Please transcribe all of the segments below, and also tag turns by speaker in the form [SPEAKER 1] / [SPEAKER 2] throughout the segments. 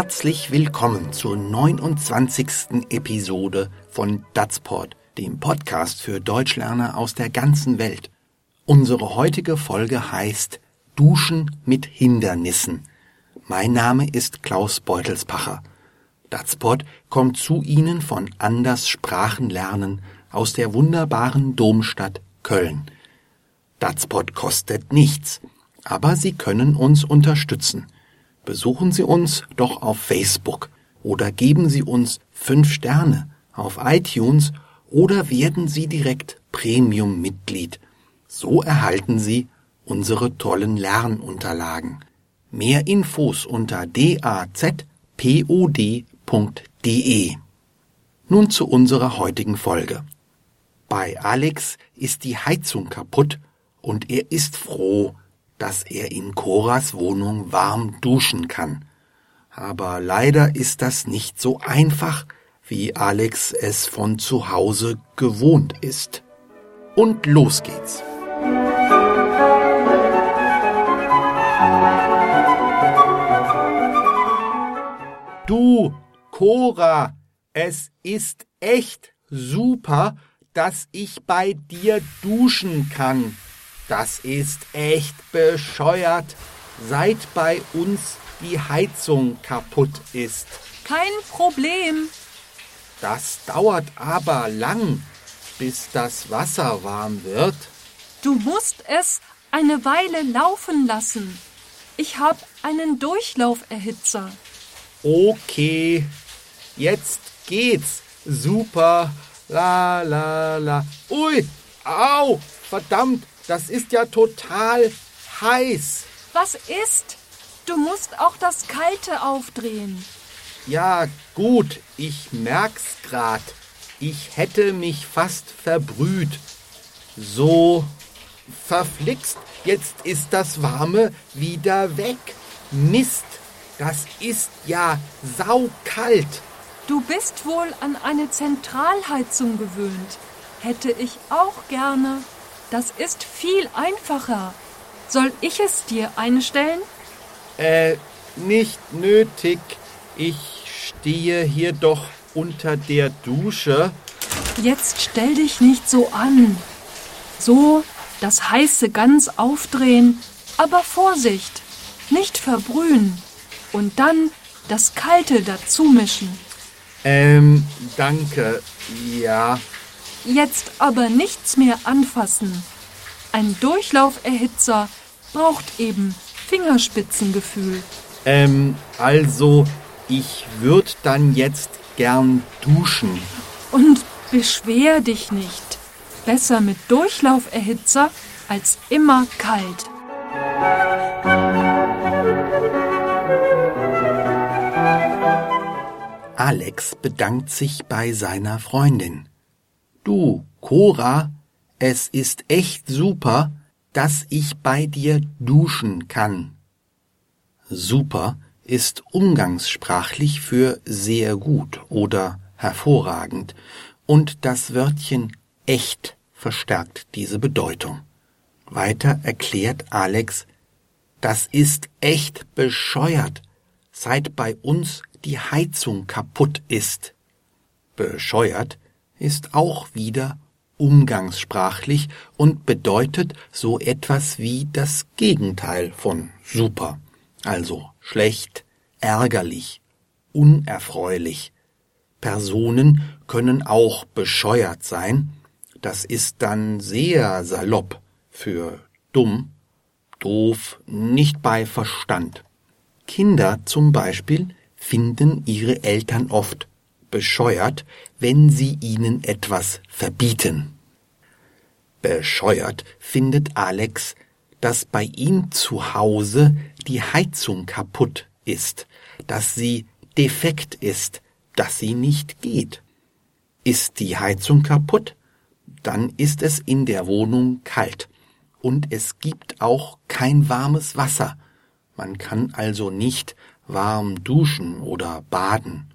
[SPEAKER 1] Herzlich willkommen zur 29. Episode von Datsport, dem Podcast für Deutschlerner aus der ganzen Welt. Unsere heutige Folge heißt Duschen mit Hindernissen. Mein Name ist Klaus Beutelspacher. Datsport kommt zu Ihnen von Anders Sprachenlernen aus der wunderbaren Domstadt Köln. Datspot kostet nichts, aber Sie können uns unterstützen. Besuchen Sie uns doch auf Facebook oder geben Sie uns fünf Sterne auf iTunes oder werden Sie direkt Premium-Mitglied. So erhalten Sie unsere tollen Lernunterlagen. Mehr Infos unter dazpod.de. Nun zu unserer heutigen Folge. Bei Alex ist die Heizung kaputt und er ist froh, dass er in Coras Wohnung warm duschen kann. Aber leider ist das nicht so einfach, wie Alex es von zu Hause gewohnt ist. Und los geht's. Du, Cora, es ist echt super, dass ich bei dir duschen kann. Das ist echt bescheuert, seit bei uns die Heizung kaputt ist.
[SPEAKER 2] Kein Problem.
[SPEAKER 1] Das dauert aber lang, bis das Wasser warm wird.
[SPEAKER 2] Du musst es eine Weile laufen lassen. Ich habe einen Durchlauferhitzer.
[SPEAKER 1] Okay, jetzt geht's. Super. La la la. Ui, au, verdammt, das ist ja total heiß.
[SPEAKER 2] Was ist? Du musst auch das Kalte aufdrehen.
[SPEAKER 1] Ja, gut, ich merk's grad. Ich hätte mich fast verbrüht. So, verflixt, jetzt ist das Warme wieder weg. Mist, das ist ja saukalt.
[SPEAKER 2] Du bist wohl an eine Zentralheizung gewöhnt. Hätte ich auch gerne. Das ist viel einfacher. Soll ich es dir einstellen?
[SPEAKER 1] Äh, nicht nötig. Ich stehe hier doch unter der Dusche.
[SPEAKER 2] Jetzt stell dich nicht so an. So, das heiße ganz aufdrehen, aber Vorsicht, nicht verbrühen. Und dann das Kalte dazu mischen.
[SPEAKER 1] Ähm, danke. Ja.
[SPEAKER 2] Jetzt aber nichts mehr anfassen. Ein Durchlauferhitzer braucht eben Fingerspitzengefühl.
[SPEAKER 1] Ähm, also, ich würde dann jetzt gern duschen.
[SPEAKER 2] Und beschwer dich nicht. Besser mit Durchlauferhitzer als immer kalt.
[SPEAKER 1] Alex bedankt sich bei seiner Freundin. Du, Cora, es ist echt super, dass ich bei dir duschen kann. Super ist umgangssprachlich für sehr gut oder hervorragend und das Wörtchen echt verstärkt diese Bedeutung. Weiter erklärt Alex, das ist echt bescheuert, seit bei uns die Heizung kaputt ist. Bescheuert ist auch wieder umgangssprachlich und bedeutet so etwas wie das Gegenteil von super, also schlecht, ärgerlich, unerfreulich. Personen können auch bescheuert sein, das ist dann sehr salopp für dumm, doof, nicht bei Verstand. Kinder zum Beispiel finden ihre Eltern oft bescheuert, wenn sie ihnen etwas verbieten. Bescheuert findet Alex, dass bei ihm zu Hause die Heizung kaputt ist, dass sie defekt ist, dass sie nicht geht. Ist die Heizung kaputt, dann ist es in der Wohnung kalt und es gibt auch kein warmes Wasser. Man kann also nicht warm duschen oder baden.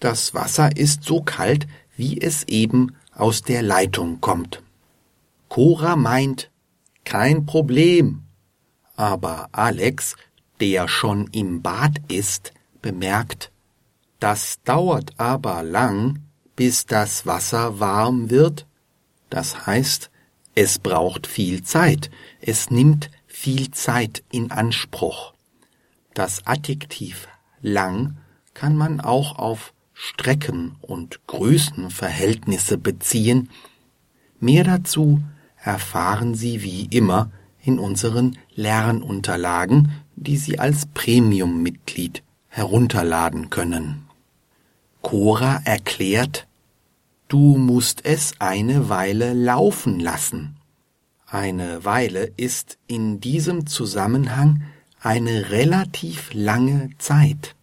[SPEAKER 1] Das Wasser ist so kalt, wie es eben aus der Leitung kommt. Cora meint, kein Problem. Aber Alex, der schon im Bad ist, bemerkt, das dauert aber lang, bis das Wasser warm wird. Das heißt, es braucht viel Zeit, es nimmt viel Zeit in Anspruch. Das Adjektiv lang kann man auch auf Strecken und Größenverhältnisse beziehen. Mehr dazu erfahren Sie wie immer in unseren Lernunterlagen, die Sie als Premium-Mitglied herunterladen können. Cora erklärt, du musst es eine Weile laufen lassen. Eine Weile ist in diesem Zusammenhang eine relativ lange Zeit.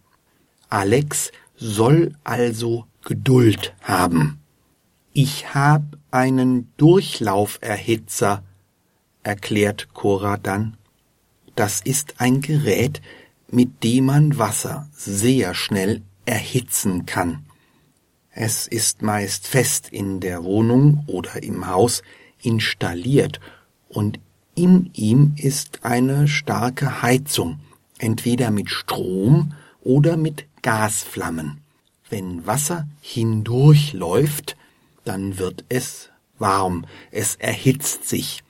[SPEAKER 1] Alex soll also Geduld haben. Ich hab einen Durchlauferhitzer, erklärt Cora dann. Das ist ein Gerät, mit dem man Wasser sehr schnell erhitzen kann. Es ist meist fest in der Wohnung oder im Haus installiert und in ihm ist eine starke Heizung, entweder mit Strom oder mit Gasflammen. Wenn Wasser hindurchläuft, dann wird es warm, es erhitzt sich.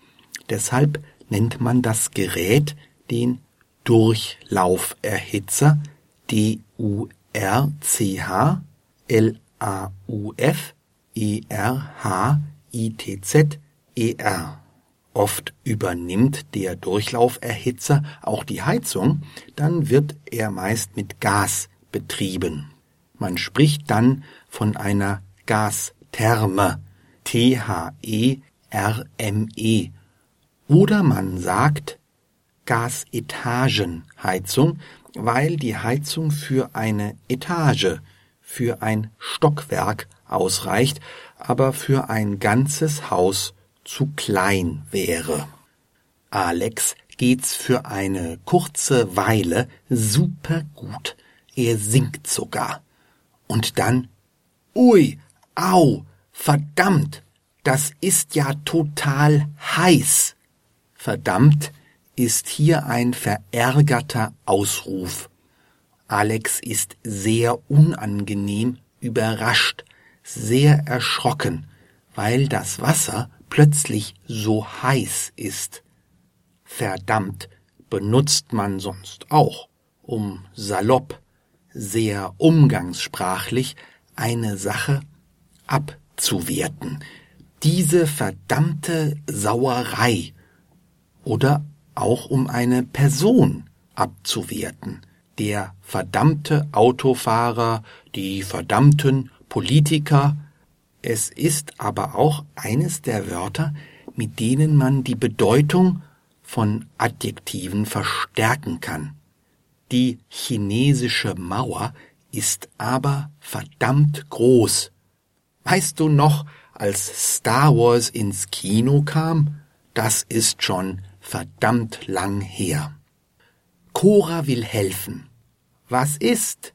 [SPEAKER 1] Deshalb nennt man das Gerät den Durchlauferhitzer, D-U R-C-H-L-A-U-F-E-R-H-I-T-Z-E-R. Oft übernimmt der Durchlauferhitzer auch die Heizung, dann wird er meist mit Gas betrieben. Man spricht dann von einer Gastherme, T-H-E-R-M-E. Oder man sagt Gasetagenheizung, weil die Heizung für eine Etage, für ein Stockwerk ausreicht, aber für ein ganzes Haus zu klein wäre. Alex geht's für eine kurze Weile super gut. Er singt sogar. Und dann, ui, au, verdammt, das ist ja total heiß. Verdammt ist hier ein verärgerter Ausruf. Alex ist sehr unangenehm überrascht, sehr erschrocken, weil das Wasser plötzlich so heiß ist. Verdammt benutzt man sonst auch, um salopp, sehr umgangssprachlich eine Sache abzuwerten. Diese verdammte Sauerei oder auch um eine Person abzuwerten. Der verdammte Autofahrer, die verdammten Politiker. Es ist aber auch eines der Wörter, mit denen man die Bedeutung von Adjektiven verstärken kann. Die chinesische Mauer ist aber verdammt groß. Weißt du noch, als Star Wars ins Kino kam? Das ist schon verdammt lang her. Cora will helfen. Was ist?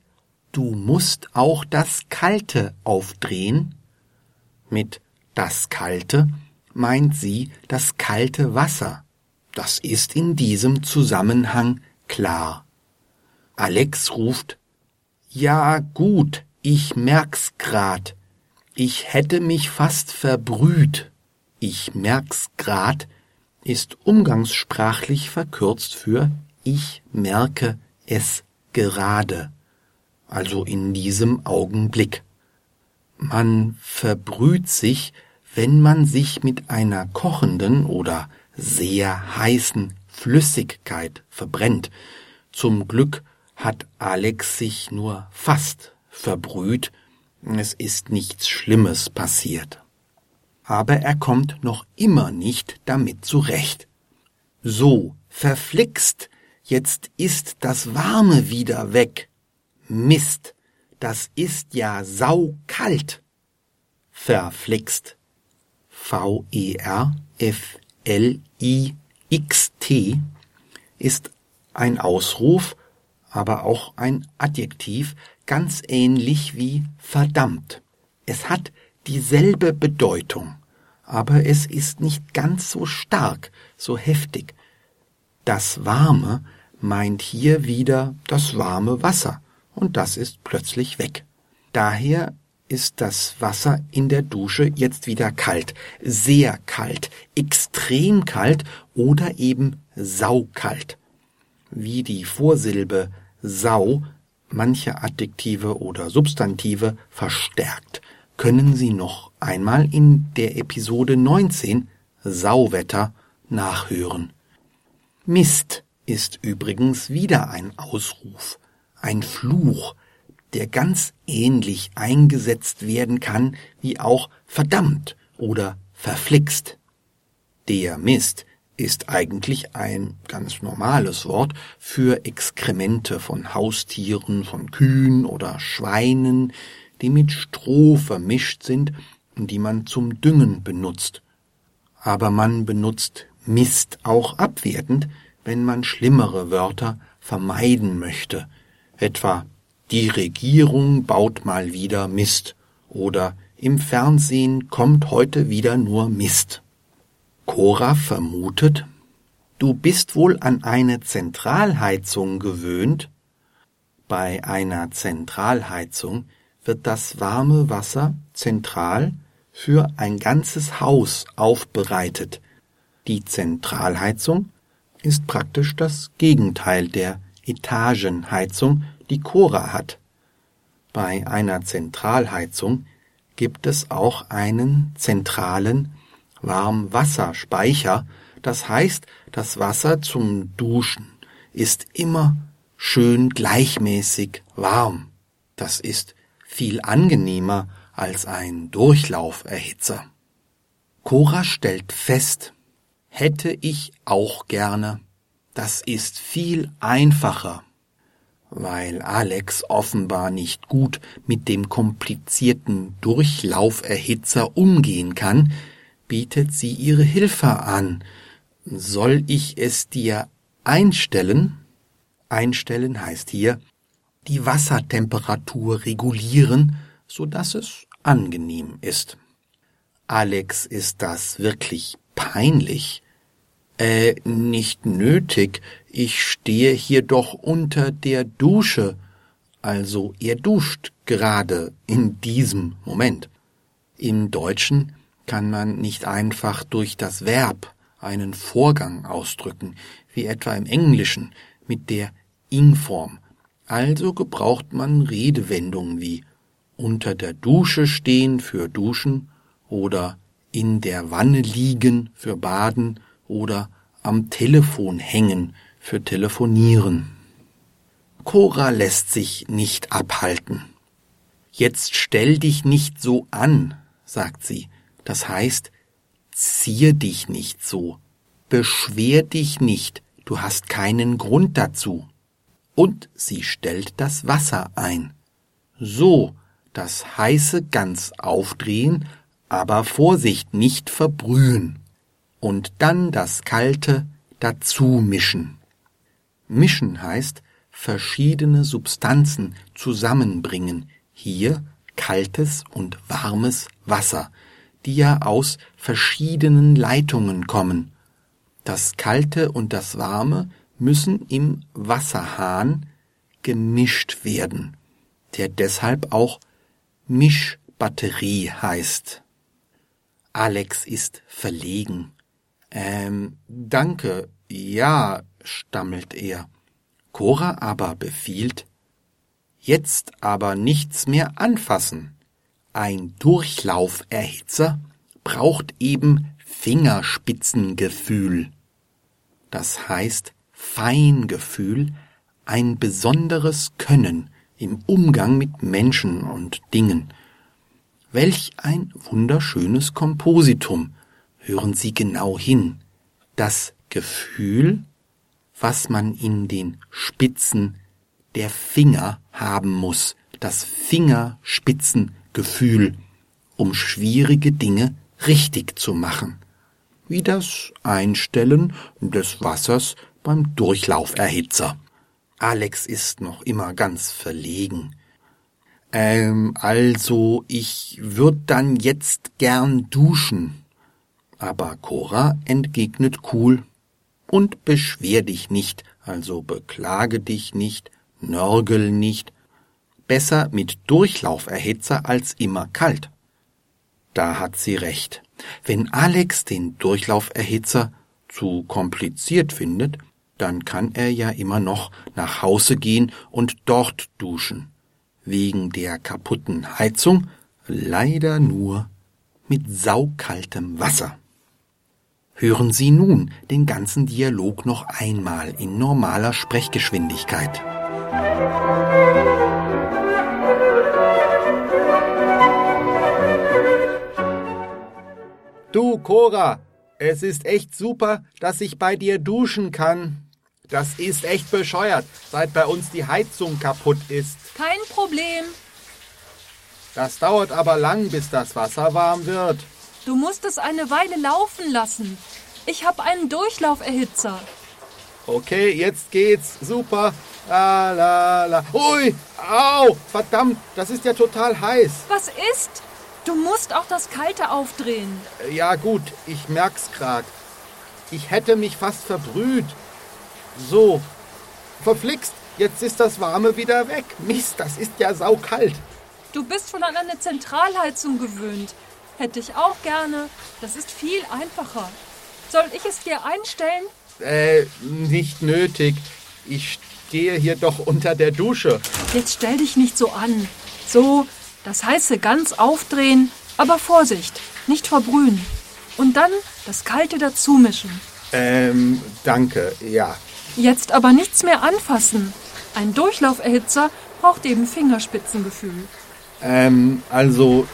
[SPEAKER 1] Du musst auch das Kalte aufdrehen. Mit das Kalte meint sie das kalte Wasser. Das ist in diesem Zusammenhang klar. Alex ruft Ja gut, ich merk's grad. Ich hätte mich fast verbrüht. Ich merk's grad ist umgangssprachlich verkürzt für ich merke es gerade, also in diesem Augenblick. Man verbrüht sich, wenn man sich mit einer kochenden oder sehr heißen Flüssigkeit verbrennt. Zum Glück hat Alex sich nur fast verbrüht, es ist nichts Schlimmes passiert aber er kommt noch immer nicht damit zurecht. So, verflixt, jetzt ist das Warme wieder weg. Mist, das ist ja saukalt. Verflixt. V-E-R-F-L-I-X-T ist ein Ausruf, aber auch ein Adjektiv, ganz ähnlich wie verdammt. Es hat dieselbe Bedeutung, aber es ist nicht ganz so stark, so heftig. Das Warme meint hier wieder das warme Wasser und das ist plötzlich weg. Daher ist das Wasser in der Dusche jetzt wieder kalt, sehr kalt, extrem kalt oder eben saukalt. Wie die Vorsilbe sau manche Adjektive oder Substantive verstärkt, können Sie noch einmal in der Episode 19 Sauwetter nachhören. Mist ist übrigens wieder ein Ausruf, ein Fluch, der ganz ähnlich eingesetzt werden kann wie auch verdammt oder verflixt. Der Mist ist eigentlich ein ganz normales Wort für Exkremente von Haustieren, von Kühen oder Schweinen, die mit Stroh vermischt sind und die man zum Düngen benutzt. Aber man benutzt Mist auch abwertend, wenn man schlimmere Wörter vermeiden möchte, etwa die Regierung baut mal wieder Mist oder im Fernsehen kommt heute wieder nur Mist. Cora vermutet, du bist wohl an eine Zentralheizung gewöhnt. Bei einer Zentralheizung wird das warme Wasser zentral für ein ganzes Haus aufbereitet. Die Zentralheizung ist praktisch das Gegenteil der Etagenheizung, die Cora hat. Bei einer Zentralheizung gibt es auch einen zentralen Warmwasserspeicher, das heißt, das Wasser zum Duschen ist immer schön gleichmäßig warm. Das ist viel angenehmer als ein Durchlauferhitzer. Cora stellt fest, hätte ich auch gerne. Das ist viel einfacher. Weil Alex offenbar nicht gut mit dem komplizierten Durchlauferhitzer umgehen kann, bietet sie ihre Hilfe an. Soll ich es dir einstellen? Einstellen heißt hier die Wassertemperatur regulieren, so dass es angenehm ist. Alex ist das wirklich peinlich. Äh, nicht nötig. Ich stehe hier doch unter der Dusche. Also er duscht gerade in diesem Moment. Im Deutschen kann man nicht einfach durch das Verb einen Vorgang ausdrücken, wie etwa im Englischen mit der Ing-Form. Also gebraucht man Redewendungen wie unter der Dusche stehen für duschen oder in der Wanne liegen für baden oder am Telefon hängen für telefonieren. Cora lässt sich nicht abhalten. Jetzt stell dich nicht so an, sagt sie. Das heißt, zier dich nicht so, beschwer dich nicht, du hast keinen Grund dazu. Und sie stellt das Wasser ein. So, das heiße ganz aufdrehen, aber Vorsicht nicht verbrühen und dann das Kalte dazu mischen. Mischen heißt verschiedene Substanzen zusammenbringen, hier kaltes und warmes Wasser, die ja aus verschiedenen Leitungen kommen. Das Kalte und das Warme müssen im Wasserhahn gemischt werden, der deshalb auch Mischbatterie heißt. Alex ist verlegen. Ähm, danke, ja, stammelt er. Cora aber befiehlt, jetzt aber nichts mehr anfassen. Ein Durchlauferhitzer braucht eben Fingerspitzengefühl. Das heißt Feingefühl, ein besonderes Können im Umgang mit Menschen und Dingen. Welch ein wunderschönes Kompositum, hören Sie genau hin, das Gefühl, was man in den Spitzen der Finger haben muss, das Fingerspitzengefühl, um schwierige Dinge richtig zu machen, wie das Einstellen des Wassers beim Durchlauferhitzer. Alex ist noch immer ganz verlegen. Ähm, also ich würd dann jetzt gern duschen. Aber Cora entgegnet cool. Und beschwer dich nicht, also beklage dich nicht, nörgel nicht. Besser mit Durchlauferhitzer als immer kalt. Da hat sie recht. Wenn Alex den Durchlauferhitzer zu kompliziert findet, dann kann er ja immer noch nach Hause gehen und dort duschen. Wegen der kaputten Heizung leider nur mit saukaltem Wasser. Hören Sie nun den ganzen Dialog noch einmal in normaler Sprechgeschwindigkeit. Du, Cora, es ist echt super, dass ich bei dir duschen kann. Das ist echt bescheuert, seit bei uns die Heizung kaputt ist.
[SPEAKER 2] Kein Problem.
[SPEAKER 1] Das dauert aber lang, bis das Wasser warm wird.
[SPEAKER 2] Du musst es eine Weile laufen lassen. Ich habe einen Durchlauferhitzer.
[SPEAKER 1] Okay, jetzt geht's. Super. La la la. Ui, au, verdammt, das ist ja total heiß.
[SPEAKER 2] Was ist? Du musst auch das Kalte aufdrehen.
[SPEAKER 1] Ja gut, ich merk's grad. Ich hätte mich fast verbrüht. So, verflixt, jetzt ist das Warme wieder weg. Mist, das ist ja saukalt.
[SPEAKER 2] Du bist schon an eine Zentralheizung gewöhnt. Hätte ich auch gerne. Das ist viel einfacher. Soll ich es dir einstellen?
[SPEAKER 1] Äh, nicht nötig. Ich stehe hier doch unter der Dusche.
[SPEAKER 2] Jetzt stell dich nicht so an. So, das heiße ganz aufdrehen, aber Vorsicht, nicht verbrühen. Und dann das Kalte dazu mischen.
[SPEAKER 1] Ähm, danke, ja.
[SPEAKER 2] Jetzt aber nichts mehr anfassen. Ein Durchlauferhitzer braucht eben Fingerspitzengefühl.
[SPEAKER 1] Ähm, also,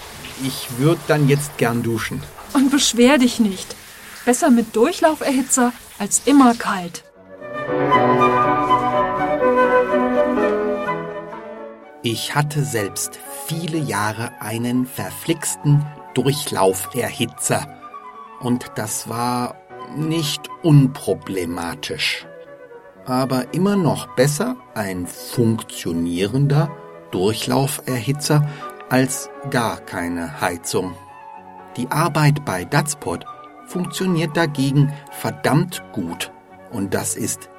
[SPEAKER 1] ich würde dann jetzt gern duschen.
[SPEAKER 2] Und beschwer dich nicht. Besser mit Durchlauferhitzer als immer kalt.
[SPEAKER 1] Ich hatte selbst viele Jahre einen verflixten Durchlauferhitzer. Und das war nicht unproblematisch. Aber immer noch besser ein funktionierender Durchlauferhitzer als gar keine Heizung. Die Arbeit bei Datspot funktioniert dagegen verdammt gut und das ist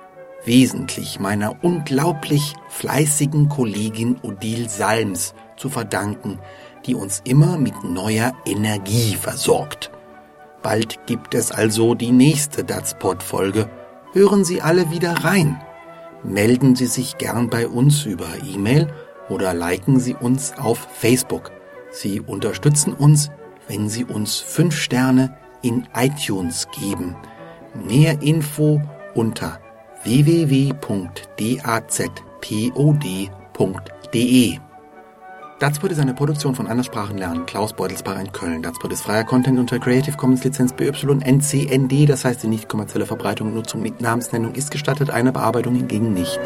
[SPEAKER 1] wesentlich meiner unglaublich fleißigen Kollegin Odile Salms zu verdanken, die uns immer mit neuer Energie versorgt. Bald gibt es also die nächste Datspot-Folge. Hören Sie alle wieder rein. Melden Sie sich gern bei uns über E-Mail oder liken Sie uns auf Facebook. Sie unterstützen uns, wenn Sie uns fünf Sterne in iTunes geben. Mehr Info unter www.dazpod.de. Datspot ist eine Produktion von Anderssprachen lernen. Klaus Beutelsbach in Köln. Datspot ist freier Content unter Creative Commons Lizenz BY-NCND. Das heißt, die nicht kommerzielle Verbreitung und Nutzung mit Namensnennung ist gestattet, eine Bearbeitung hingegen nicht.